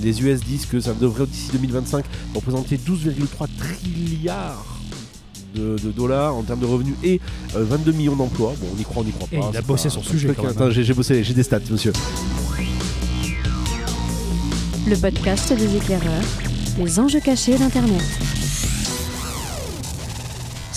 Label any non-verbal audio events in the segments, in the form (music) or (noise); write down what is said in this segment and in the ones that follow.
Les US disent que ça devrait d'ici 2025 représenter 12,3 trilliards de, de dollars en termes de revenus et euh, 22 millions d'emplois. Bon, on y croit, on y croit pas. Il a bossé pas- son sujet, quand même, Attends, hein. j'ai j'ai bossé, j'ai des stats, monsieur. Le podcast des éclaireurs, les enjeux cachés d'Internet.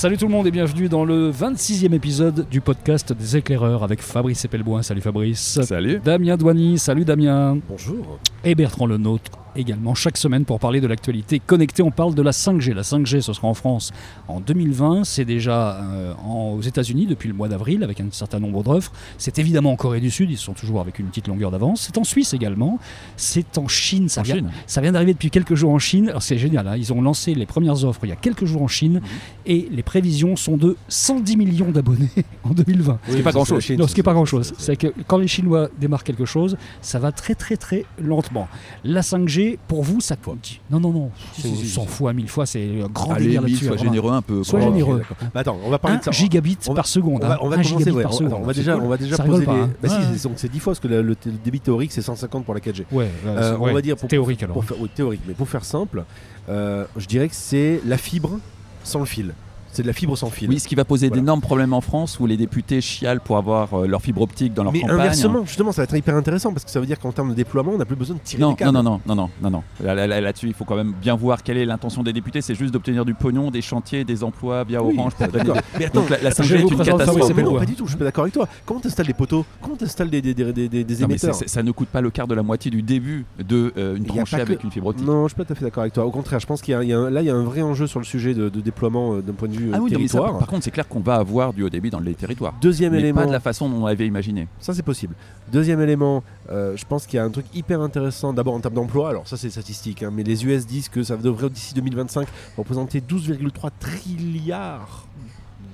Salut tout le monde et bienvenue dans le 26e épisode du podcast des éclaireurs avec Fabrice Epelboin. Salut Fabrice. Salut. Damien Douany, salut Damien. Bonjour. Et Bertrand Lenôtre également chaque semaine pour parler de l'actualité connectée. On parle de la 5G. La 5G, ce sera en France en 2020. C'est déjà euh, en- aux États-Unis depuis le mois d'avril avec un certain nombre d'offres. C'est évidemment en Corée du Sud. Ils sont toujours avec une petite longueur d'avance. C'est en Suisse également. C'est en Chine. Ça En vient, Chine. ça vient d'arriver depuis quelques jours en Chine. Alors c'est génial. hein. Ils ont lancé les premières offres il y a quelques jours en Chine Mhm. et les prévisions sont de 110 millions d'abonnés (laughs) en 2020. Ce qui est pas grand-chose. Non, ce qui n'est pas grand-chose. C'est que quand les Chinois démarrent quelque chose, ça va très très très lentement. La 5G, pour vous, ça coûte. Non, non, non. Si, on si, si, s'en si. fout à mille fois, c'est un grand Allez, délire là-dessus. sois généreux un peu. Sois quoi. généreux. Ok, d'accord. Bah, attends, on va parler de ça. 1 gigabit On va- par seconde. On va, hein. on va Un commencer, ouais, par on, seconde. on va déjà, cool. on va déjà Ça poser les. pas, hein. Bah si, Ouais. c'est- donc c'est 10 fois parce que le, le- le débit théorique c'est 150 pour la 4G. Ouais, ouais, Euh, on va dire pour, théorique alors. pour faire, oui, théorique, mais pour faire simple, euh, je dirais que c'est la fibre sans le fil. C'est de la fibre sans fil. Oui, ce qui va poser Voilà. d'énormes problèmes en France où les députés chialent pour avoir euh, leur fibre optique dans leur mais campagne. inversement, justement, ça va être hyper intéressant parce que ça veut dire qu'en termes de déploiement, on n'a plus besoin de tirer Non, les câbles. non, non, non, non, non, non, non. Là- là- là- Là-dessus, il faut quand même bien voir quelle est l'intention des députés. C'est juste d'obtenir du pognon, des chantiers, des emplois via Oui, Orange. Pour Mais attends, Donc la, la je vais 5G est une catastrophe. Mais non, pas du tout, je suis pas d'accord avec toi. Comment t'installes des poteaux Comment t'installes des, des, des, des, des- des Non, mais émetteurs c'est- ça ne coûte pas le quart de la moitié du début de euh, une tranchée que- avec une fibre optique. Non, je suis pas tout à fait d'accord avec toi. Au contraire, je pense qu'il y a, il y a un- là, il y a un vrai enjeu sur le sujet de, de déploiement euh, d'un point de vue euh, Ah oui, non, mais ça, territoire. par contre, c'est clair qu'on va avoir du haut débit dans les territoires. Deuxième Mais élément, pas de la façon dont on avait imaginé. ça c'est possible. Deuxième élément, euh, je pense qu'il y a un truc hyper intéressant d'abord en termes d'emploi. Alors ça c'est statistique, hein, mais les US disent que ça devrait d'ici 2025 représenter 12,3 trilliards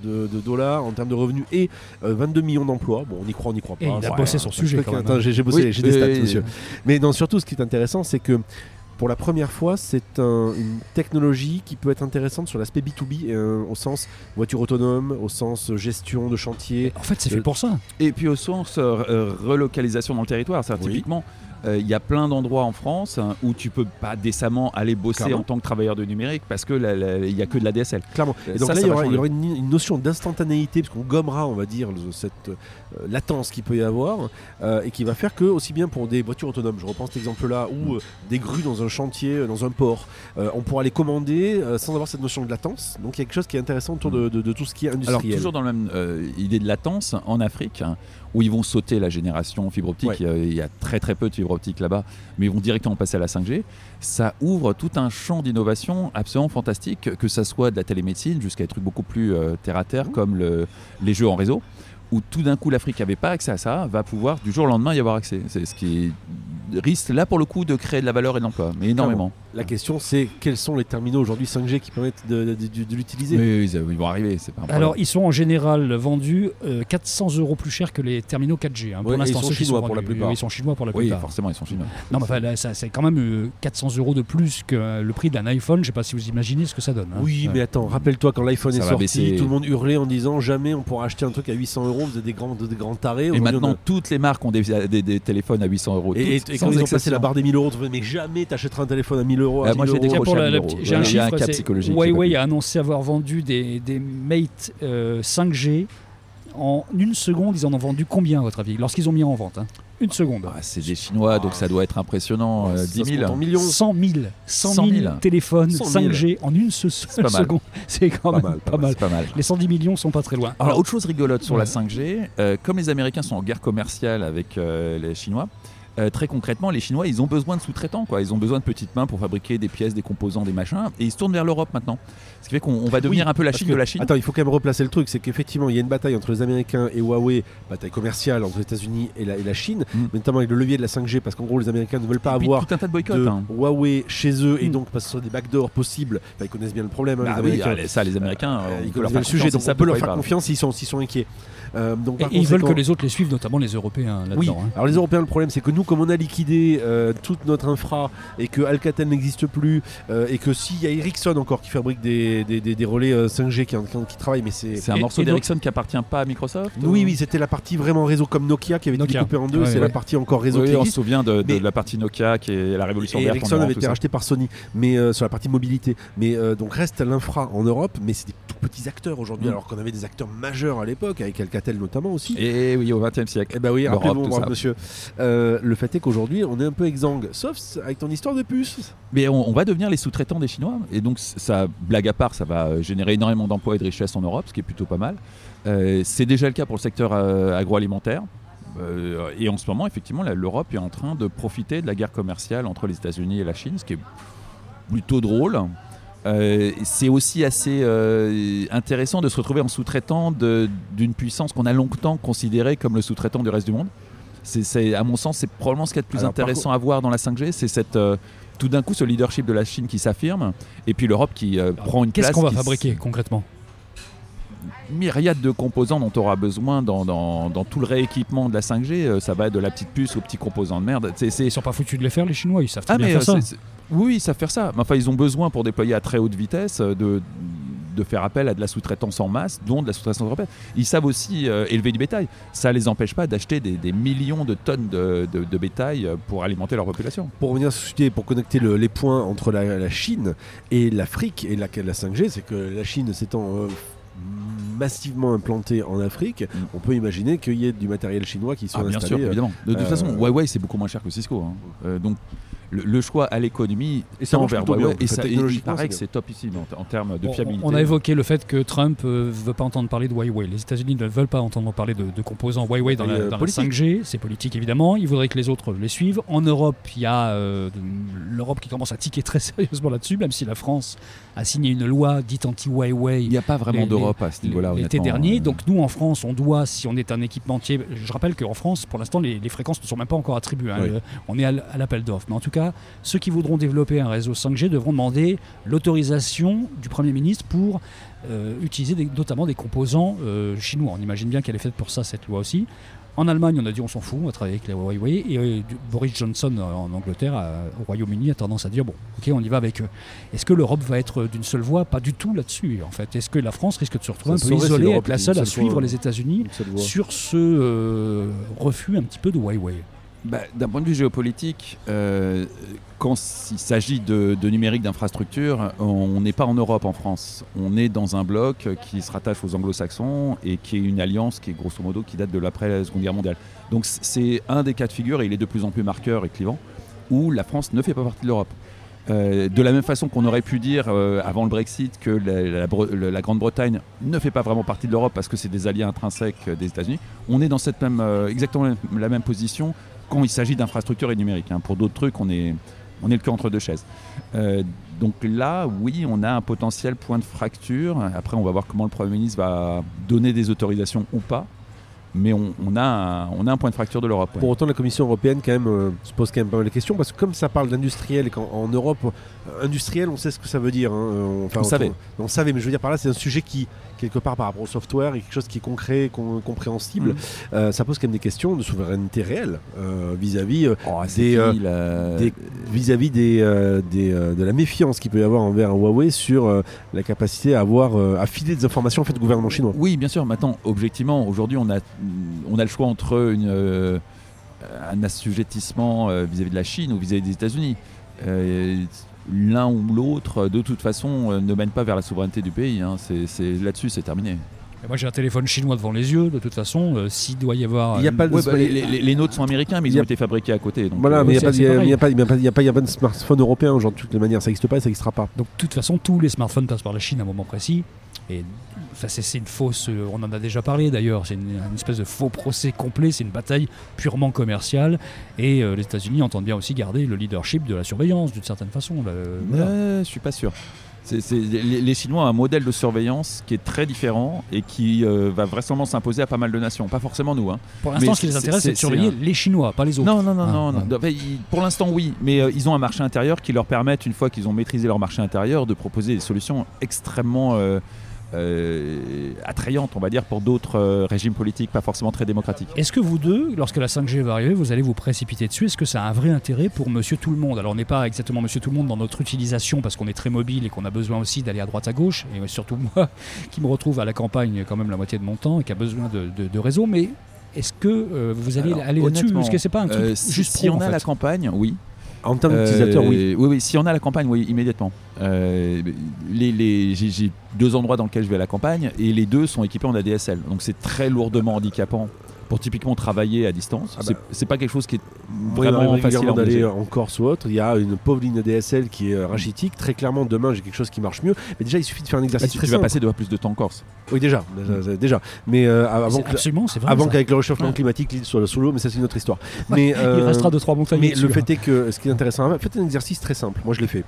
de, de dollars en termes de revenus et euh, 22 millions d'emplois. Bon, on y croit, on y croit pas. Et il a Ouais. bossé son sujet. Attends, j'ai bossé, Oui, j'ai des stats, oui, monsieur. Mais non, surtout, ce qui est intéressant, c'est que pour la première fois, c'est un- une technologie qui peut être intéressante sur l'aspect B2B, euh, au sens voiture autonome, au sens gestion de chantier. En fait, c'est fait Euh, pour ça. Et puis au sens euh, relocalisation dans le territoire, Oui. typiquement, euh, il y a plein d'endroits en France hein, où tu peux pas décemment aller bosser Clairement. en tant que travailleur de numérique parce que il y a que de la DSL. Clairement. Et donc ça, là, il y aura, il y changer. aura une, une notion d'instantanéité, parce qu'on gommera, on va dire, le- cette euh, latence qu'il peut y avoir, euh, et qui va faire que, aussi bien pour des voitures autonomes, je reprends cet exemple-là, ou euh, des grues dans un chantier, dans un port, on pourra les commander sans avoir cette notion de latence. Donc il y a quelque chose qui est intéressant autour de, de- de tout ce qui est Alors industriel. toujours dans la même idée de latence, en Afrique, hein, où ils vont sauter la génération fibre optique, Ouais. il, y a, très très peu de fibre optique là-bas, mais ils vont directement passer à la 5G, ça ouvre tout un champ d'innovation absolument fantastique, que ça soit de la télémédecine jusqu'à des trucs beaucoup plus euh, terre à terre, Mmh. comme le- les jeux en réseau, où tout d'un coup l'Afrique n'avait pas accès à ça, va pouvoir du jour au lendemain y avoir accès. C'est ce qui risque là pour le coup de créer de la valeur et de l'emploi, mais énormément. La question, c'est quels sont les terminaux aujourd'hui 5G qui permettent de, de- de- de l'utiliser Mais ils, ils vont arriver, c'est pas un. Alors, ils sont en général vendus euh, 400 euros plus cher que les terminaux 4G. hein. Pour Ouais, l'instant, ils sont chinois sont pour la plupart. Oui, Ils sont chinois pour la oui, plupart. forcément, ils sont chinois. Non, mais enfin, là, ça, c'est quand même euh, 400 euros de plus que euh, le prix d'un iPhone. Je sais pas si vous imaginez ce que ça donne. hein. Oui, Ouais. mais attends, rappelle-toi quand l'iPhone Ça est sorti, baisser. tout le monde hurlait en disant jamais on pourra acheter un truc à 800 euros, vous êtes des grands, des grands tarés. Et maintenant, a- toutes les marques ont des, des- des téléphones à 800 euros. Et, quand ils ont passé la barre des 1000 euros, mais jamais t'achèteras un téléphone à 1000 euros. À Ah, moi, 1000 j'ai des euros. Pour la- euros. J'ai un a un chiffre. cas psychologique, Huawei a annoncé avoir vendu des, des Mate euh, 5G en une seconde. Ils en ont vendu combien à votre avis Lorsqu'ils ont mis en vente hein? Une seconde. Ah, c'est des Chinois, donc ça doit être impressionnant. euh, Ça 10 se 000. compte en millions. 100 000, 100 100 000 000. téléphones 100 000. 5G en une se- seule pas mal. seconde. (laughs) C'est quand Pas même mal, pas pas mal. C'est pas mal. Les 110 millions sont pas très loin. Alors, autre chose rigolote sur Ouais. la 5G, euh, comme les Américains sont en guerre commerciale avec euh, les Chinois, euh, très concrètement, les Chinois, ils ont besoin de sous-traitants, quoi. Ils ont besoin de petites mains pour fabriquer des pièces, des composants, des machins, et ils se tournent vers l'Europe maintenant. Ce qui fait qu'on on va devenir Oui, un peu la Chine que- de la Chine. Attends, il faut quand même replacer le truc, c'est qu'effectivement, il y a une bataille entre les Américains et Huawei, bataille commerciale entre les États-Unis et la, et la Chine, Mm. notamment avec le levier de la 5G, parce qu'en gros, les Américains ne veulent pas avoir tout un tas de hein. Huawei chez eux, et Mm. donc parce que ce sont des backdoors possibles, bah, ils connaissent bien le problème, hein, Bah les oui, Américains. allez, ça, les Américains, Euh, ils connaissent bien le sujet, donc on peut leur faire confiance s'ils sont, sont inquiets. Euh, donc, Et, par et ils veulent que les autres les suivent, notamment les Européens. Oui, hein. alors les Européens, le problème c'est que nous, comme on a liquidé euh, toute notre infra et que Alcatel n'existe plus euh, et que s'il y a Ericsson encore qui fabrique des, des, des- des relais euh, 5G qui, qui, qui travaillent, mais c'est. C'est un morceau d'Ericsson qui appartient pas à Microsoft Oui, ou- oui, c'était la partie vraiment réseau comme Nokia qui avait été Nokia. découpée en deux. Ouais, c'est ouais. la partie encore réseau Oui, qui on se souvient de, de Mais- la partie Nokia qui est la révolution Et verte. Ericsson avait été racheté par Sony, mais euh, sur la partie mobilité. Mais euh, donc reste l'infra en Europe, mais c'est des tout petits acteurs aujourd'hui, Mm. alors qu'on avait des acteurs majeurs à l'époque, avec Alcatel notamment aussi. Et oui, au XXe siècle. Eh ben oui, rappelez-vous, monsieur. Euh, le fait est qu'aujourd'hui, on est un peu exsangue, sauf avec ton histoire de puce. Mais on, va devenir les sous-traitants des Chinois. Et donc, ça, blague à part, ça va euh, générer énormément d'emplois et de richesses en Europe, ce qui est plutôt pas mal. Euh, c'est déjà le cas pour le secteur euh, agroalimentaire. Et en ce moment, effectivement, l'Europe est en train de profiter de la guerre commerciale entre les États-Unis et la Chine, ce qui est plutôt drôle. C'est aussi assez intéressant de se retrouver en sous-traitant d'une puissance qu'on a longtemps considérée comme le sous-traitant du reste du monde. C'est, à mon sens, c'est probablement ce qu'il y a de plus Alors, intéressant à voir dans la 5G, c'est cette, euh, tout d'un coup ce leadership de la Chine qui s'affirme, et puis l'Europe qui euh, prend une Qu'est-ce place. qu'on va fabriquer concrètement? Myriade de composants dont tu auras besoin dans, dans- dans tout le rééquipement de la 5G. euh, ça va de la petite puce aux petits composants de merde. C'est, c'est- Ils sont pas foutus de les faire, les Chinois, ils savent ah, bien mais faire euh, ça. oui, ils savent faire ça. Mais enfin, ils ont besoin pour déployer à très haute vitesse de, de faire appel à de la sous-traitance en masse, dont de la sous-traitance européenne. Ils savent aussi euh, élever du bétail. Ça les empêche pas d'acheter des, des millions de tonnes de, de- de bétail euh, pour alimenter leur population. Pour revenir sur ce sujet, pour connecter le- les points entre la, la Chine et l'Afrique et la, la 5G, c'est que la Chine s'étant euh, massivement implantée en Afrique, on peut imaginer qu'il y ait du matériel chinois qui soit Mm. Ah, bien sûr, installé. euh, évidemment. De, toute euh, façon, Huawei, c'est beaucoup moins cher que Cisco. hein. Euh, donc, le, le choix à l'économie Et ça marche vers bien. Et ça, et il paraît que c'est c'est top ici en, en termes de fiabilité. on a évoqué le fait que Trump ne veut pas entendre parler de Huawei. Les États-Unis ne veulent pas entendre parler de, de composants Huawei dans, la, euh, dans la politique. 5G. C'est politique évidemment. Ils voudraient que les autres les suivent. En Europe, il y a euh, l'Europe qui commence à tiquer très (laughs) sérieusement là-dessus, même si la France a signé une loi dite anti-Huawei Il n'y a pas vraiment d'Europe à ce niveau-là. l'été dernier. Euh, Donc nous en France, on doit, si on est un équipementier, je rappelle qu'en France, pour l'instant, les, les fréquences ne sont même pas encore attribuées. hein. Oui. Le- on est à l'appel d'offres. Mais en tout cas, ceux qui voudront développer un réseau 5G devront demander l'autorisation du Premier ministre pour euh, utiliser des- notamment des composants euh, chinois. On imagine bien qu'elle est faite pour ça, cette loi aussi. En Allemagne, on a dit on s'en fout, on va travailler avec les Huawei. Et euh, Boris Johnson en Angleterre, au Royaume-Uni, a tendance à dire bon, ok, on y va avec eux. Est-ce que l'Europe va être d'une seule voix? Pas du tout là-dessus, en fait. Est-ce que la France risque de se retrouver Ça un peu si isolée, être la seule à suivre les États-Unis sur ce refus un petit peu de Huawei? Bah, D'un point de vue géopolitique, euh, quand il s'agit de, numérique d'infrastructure, on n'est pas en Europe, en France. On est dans un bloc qui se rattache aux anglo-saxons et qui est une alliance qui est grosso modo qui date de l'après la Seconde Guerre mondiale. Donc c'est un des cas de figure, et il est de plus en plus marqueur et clivant, où la France ne fait pas partie de l'Europe. Euh, de la même façon qu'on aurait pu dire euh, avant le Brexit que la, Grande-Bretagne ne fait pas vraiment partie de l'Europe parce que c'est des alliés intrinsèques des États-Unis, on est dans cette même, exactement la même position quand il s'agit d'infrastructures et numérique. hein. Pour d'autres trucs, on est, on le cul entre deux chaises. Euh, donc là, oui, on a un potentiel point de fracture. Après, on va voir comment le Premier ministre va donner des autorisations ou pas. Mais on, on a, un, on a un point de fracture de l'Europe. ouais. Pour autant, la Commission européenne quand même euh, se pose quand même pas mal de questions parce que comme ça parle d'industriel et qu'en en Europe, euh, industriel, on sait ce que ça veut dire. hein, euh, enfin, On savait. On, savait, mais je veux dire par là, c'est un sujet qui quelque part par rapport au software est quelque chose qui est concret, com- compréhensible. Euh, ça pose quand même des questions de souveraineté réelle vis-à-vis Oh, des- vis-à-vis euh, euh, de la méfiance qu'il peut y avoir envers Huawei sur euh, la capacité à avoir à filer des informations en fait au gouvernement chinois. Oui, bien sûr. Maintenant, objectivement, aujourd'hui, on a, on a le choix entre un assujettissement vis-à-vis de la Chine ou vis-à-vis des États-Unis. L'un ou l'autre, de toute façon, ne mène pas vers la souveraineté du pays. hein. C'est- Là-dessus, c'est terminé. Et Moi j'ai un téléphone chinois devant les yeux, de toute façon, euh, s'il doit y avoir... Il y a une- pas de- Ouais, bah, les, les- les nôtres sont américains, mais Il ils ont été fabriqués à côté. donc, Voilà, euh, mais il n'y a, pas- de smartphone européen aujourd'hui de toute manière. Ça n'existe pas et ça n'existera pas. Donc de toute façon, tous les smartphones passent par la Chine à un moment précis. Et c'est une fausse... euh, On en a déjà parlé d'ailleurs. C'est une, une espèce de faux procès complet. C'est une bataille purement commerciale. Et euh, les États-Unis entendent bien aussi garder le leadership de la surveillance d'une certaine façon. là, euh, voilà. Ouais, je suis pas sûr. C'est- c'est- les, les Chinois ont un modèle de surveillance qui est très différent et qui euh, va vraisemblablement s'imposer à pas mal de nations. Pas forcément nous. hein. Pour l'instant, mais ce qui les intéresse, c'est- c'est de surveiller les Chinois, pas les autres. Non, non, non, Ah, non. non. ouais. Enfin, ils- pour l'instant, oui. Mais euh, ils ont un marché intérieur qui leur permet, une fois qu'ils ont maîtrisé leur marché intérieur, de proposer des solutions extrêmement euh, euh, attrayante, on va dire, pour d'autres euh, régimes politiques pas forcément très démocratiques. Est-ce que vous deux, lorsque la 5G va arriver, vous allez vous précipiter dessus? Est-ce que ça a un vrai intérêt pour monsieur tout le monde? Alors on n'est pas exactement monsieur tout le monde dans notre utilisation parce qu'on est très mobile et qu'on a besoin aussi d'aller à droite à gauche, et surtout moi (laughs) qui me retrouve à la campagne quand même la moitié de mon temps et qui a besoin de, de- de réseau, mais est-ce que euh, vous allez Alors, aller là-dessus? Est-ce que c'est pas un truc Euh, si, juste si pro, on en a la campagne, oui. En termes d'utilisateurs, oui. Euh, oui, si on a la campagne, oui, immédiatement. Euh, les, j'ai deux endroits dans lesquels je vais à la campagne et les deux sont équipés en ADSL. Donc c'est très lourdement handicapant pour typiquement travailler à distance. Ah c'est, bah. c'est pas quelque chose qui est vraiment facile d'aller en Corse ou autre. Il y a une pauvre ligne ADSL qui est euh, rachitique. Très clairement, demain, j'ai quelque chose qui marche mieux. Mais déjà, il suffit de faire un Bah, exercice tu, très tu vas passer de plus de temps en Corse. Oui, déjà. déjà, déjà. Mais euh, avant C'est que- Absolument, c'est vrai. avant qu'avec le réchauffement Ouais. climatique, l'île soit sous l'eau, mais ça, c'est une autre histoire. Mais, Il euh, restera deux trois montagnes. Mais le hein. fait est que ce qui est intéressant, faites un exercice très simple. Moi, je l'ai fait.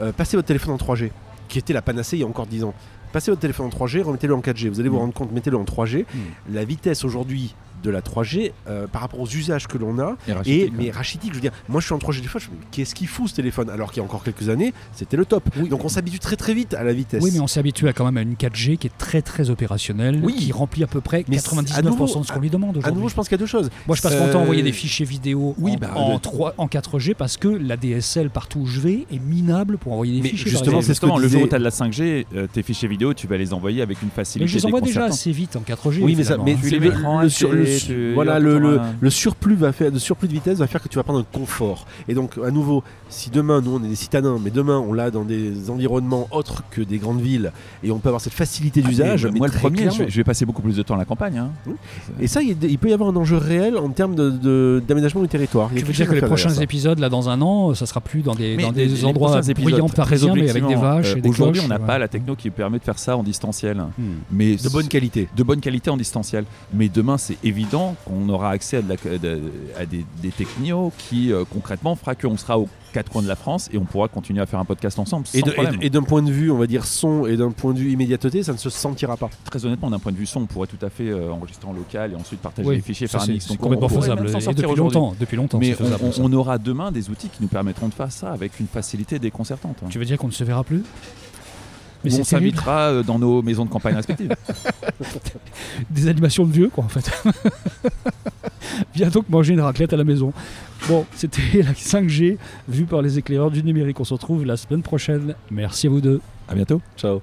Euh, passez votre téléphone en 3G, qui était la panacée il y a encore 10 ans. Passez votre téléphone en 3G, remettez-le en 4G. Vous allez vous Mm. rendre compte, mettez-le en 3G. Mm. La vitesse aujourd'hui de la 3G euh, par rapport aux usages que l'on a Et et rachitique, mais rachitique je veux dire moi je suis en 3G des fois je me dis, mais qu'est-ce qu'il fout ce téléphone alors qu'il y a encore quelques années c'était le top Oui. donc on s'habitue très très vite à la vitesse Oui, mais on s'est habitué à quand même à une 4G qui est très très opérationnelle, Oui. qui remplit à peu près Mais 99% à nouveau- de ce qu'on lui demande à aujourd'hui. nouveau je pense qu'il y a deux choses Moi, je passe mon temps à Euh, envoyer des fichiers vidéo oui, en, bah, en, le- 3 en 4G parce que la DSL partout où je vais est minable pour envoyer des Mais fichiers. justement, c'est exemple. ce que Justement, le jour où disait- tu as de la 5G, euh, tes fichiers vidéo, tu vas les envoyer avec une mais facilité je les envoie déjà assez vite en 4G. oui mais ça mais hein. Tu c'est les le, le voilà le, le, un- le surplus va faire de surplus de vitesse va faire que tu vas prendre un confort et donc à nouveau si demain nous on est des citadins mais demain on l'a dans des environnements autres que des grandes villes et on peut avoir cette facilité Ah, d'usage moi, le premier, je clairement. vais, je vais passer beaucoup plus de temps à la campagne. hein. Et ça, il, peut y avoir un enjeu réel en termes de- de- d'aménagement du territoire. Tu veux dire que les prochains épisodes, là, dans un an, ça sera plus dans des, Mais dans des les endroits très parisiens, mais avec des vaches euh, et des Aujourd'hui, on n'a ouais. pas la techno qui permet de faire ça en distanciel. Hmm. Mais De bonne qualité. de bonne qualité en distanciel. Mais demain, c'est évident qu'on aura accès à, de la- de- à des, des technios qui, euh, concrètement, fera qu'on sera aux quatre coins de la France et on pourra continuer à faire un podcast ensemble sans Et de- problème. et- et d'un point de vue, on va dire son, et d'un point de vue immédiateté, ça ne se sentira pas. Très honnêtement, d'un point de vue son, on pourrait tout à fait euh, enregistrer en local et ensuite partager Oui, les fichiers, faire un mix. c'est complètement faisable. Et depuis aujourd'hui. longtemps, depuis longtemps, Mais faisable. on, aura demain des outils qui nous permettront de faire ça avec une facilité déconcertante. Tu veux dire qu'on ne se verra plus? Mais Où c'est on s'invitera euh, dans nos maisons de campagne respectives. (laughs) des animations de vieux, quoi, en fait. (laughs) Bientôt que manger une raclette à la maison. Bon, c'était la 5G vue par les éclaireurs du numérique. On se retrouve la semaine prochaine. Merci à vous deux. à bientôt. Ciao.